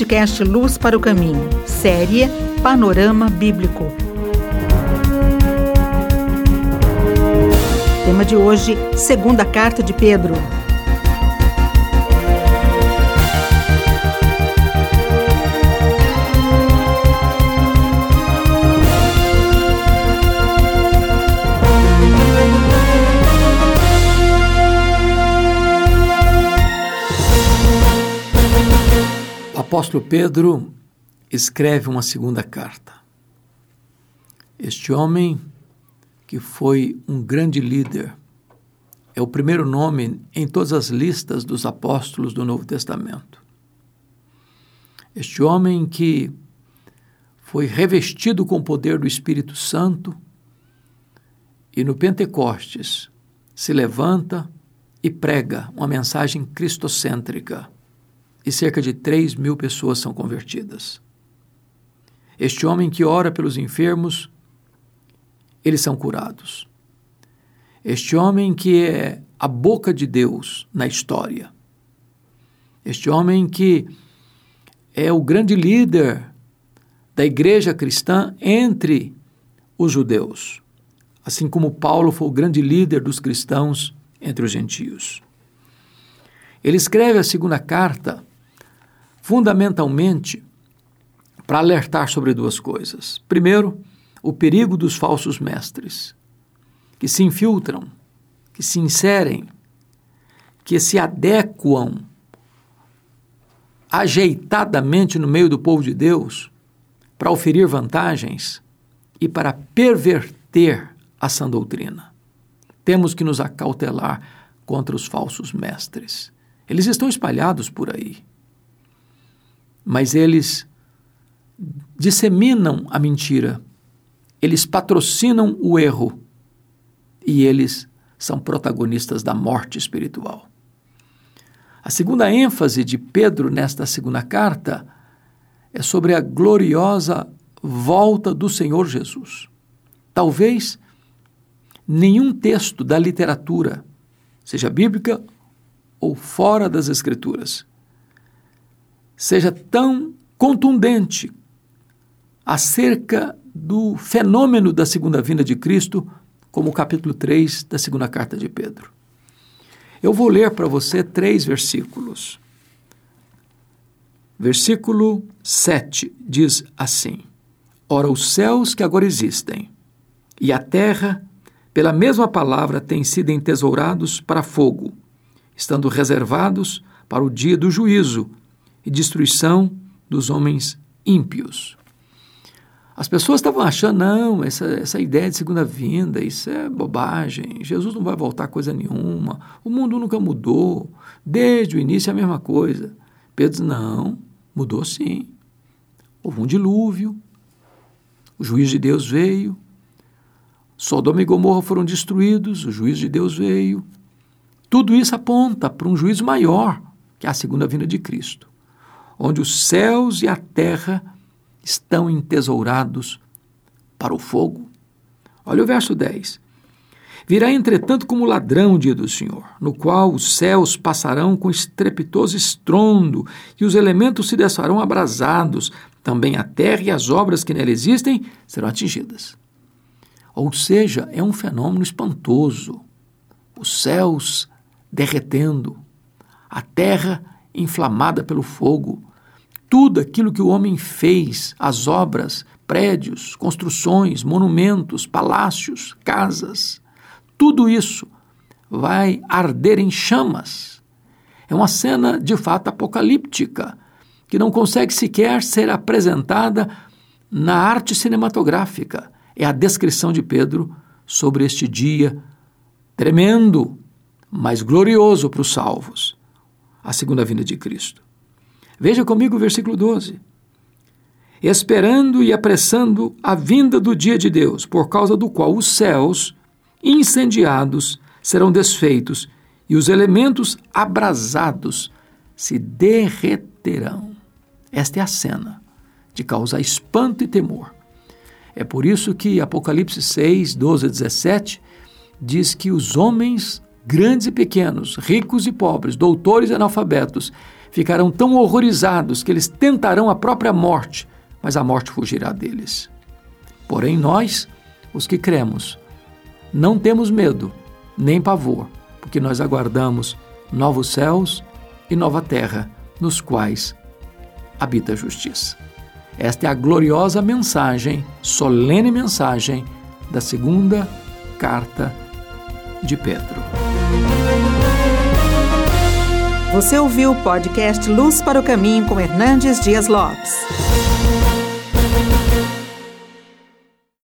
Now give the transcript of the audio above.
podcast Luz para o Caminho, série Panorama Bíblico. Tema de hoje: Segunda Carta de Pedro. Apóstolo Pedro escreve uma segunda carta. Este homem, que foi um grande líder, é o primeiro nome em todas as listas dos apóstolos do Novo Testamento. Este homem que foi revestido com o poder do Espírito Santo e no Pentecostes se levanta e prega uma mensagem cristocêntrica e cerca de 3 mil pessoas são convertidas. Este homem que ora pelos enfermos, eles são curados. Este homem que é a boca de Deus na história. Este homem que é o grande líder da igreja cristã entre os judeus, assim como Paulo foi o grande líder dos cristãos entre os gentios. Ele escreve a segunda carta fundamentalmente para alertar sobre duas coisas. Primeiro, o perigo dos falsos mestres, que se infiltram, que se inserem, que se adequam ajeitadamente no meio do povo de Deus para oferir vantagens e para perverter a sã doutrina. Temos que nos acautelar contra os falsos mestres. Eles estão espalhados por aí mas eles disseminam a mentira, eles patrocinam o erro e eles são protagonistas da morte espiritual. A segunda ênfase de Pedro nesta segunda carta é sobre a gloriosa volta do Senhor Jesus. Talvez nenhum texto da literatura, seja bíblica ou fora das Escrituras, seja tão contundente acerca do fenômeno da segunda vinda de Cristo como o capítulo 3 da segunda carta de Pedro. Eu vou ler para você três versículos. Versículo 7 diz assim: Ora, os céus que agora existem e a terra, pela mesma palavra, têm sido entesourados para fogo, estando reservados para o dia do juízo e destruição dos homens ímpios. As pessoas estavam achando, não, essa, essa ideia de segunda vinda, isso é bobagem, Jesus não vai voltar coisa nenhuma, o mundo nunca mudou, desde o início é a mesma coisa. Pedro diz, não, mudou sim. Houve um dilúvio, o juiz de Deus veio, Sodoma e Gomorra foram destruídos, o juiz de Deus veio. Tudo isso aponta para um juízo maior, que é a segunda vinda de Cristo onde os céus e a terra estão entesourados para o fogo. Olha o verso 10. Virá, entretanto, como ladrão o dia do Senhor, no qual os céus passarão com estrepitoso estrondo e os elementos se desfarão abrasados, também a terra e as obras que nela existem serão atingidas. Ou seja, é um fenômeno espantoso. Os céus derretendo, a terra inflamada pelo fogo, tudo aquilo que o homem fez, as obras, prédios, construções, monumentos, palácios, casas, tudo isso vai arder em chamas. É uma cena de fato apocalíptica, que não consegue sequer ser apresentada na arte cinematográfica. É a descrição de Pedro sobre este dia tremendo, mas glorioso para os salvos a segunda vinda de Cristo. Veja comigo o versículo 12. Esperando e apressando a vinda do dia de Deus, por causa do qual os céus, incendiados, serão desfeitos e os elementos abrasados se derreterão. Esta é a cena de causar espanto e temor. É por isso que Apocalipse 6, 12 a 17 diz que os homens, grandes e pequenos, ricos e pobres, doutores e analfabetos, ficarão tão horrorizados que eles tentarão a própria morte, mas a morte fugirá deles. Porém, nós, os que cremos, não temos medo, nem pavor, porque nós aguardamos novos céus e nova terra, nos quais habita a justiça. Esta é a gloriosa mensagem, solene mensagem da segunda carta de Pedro. Você ouviu o podcast Luz para o Caminho com Hernandes Dias Lopes.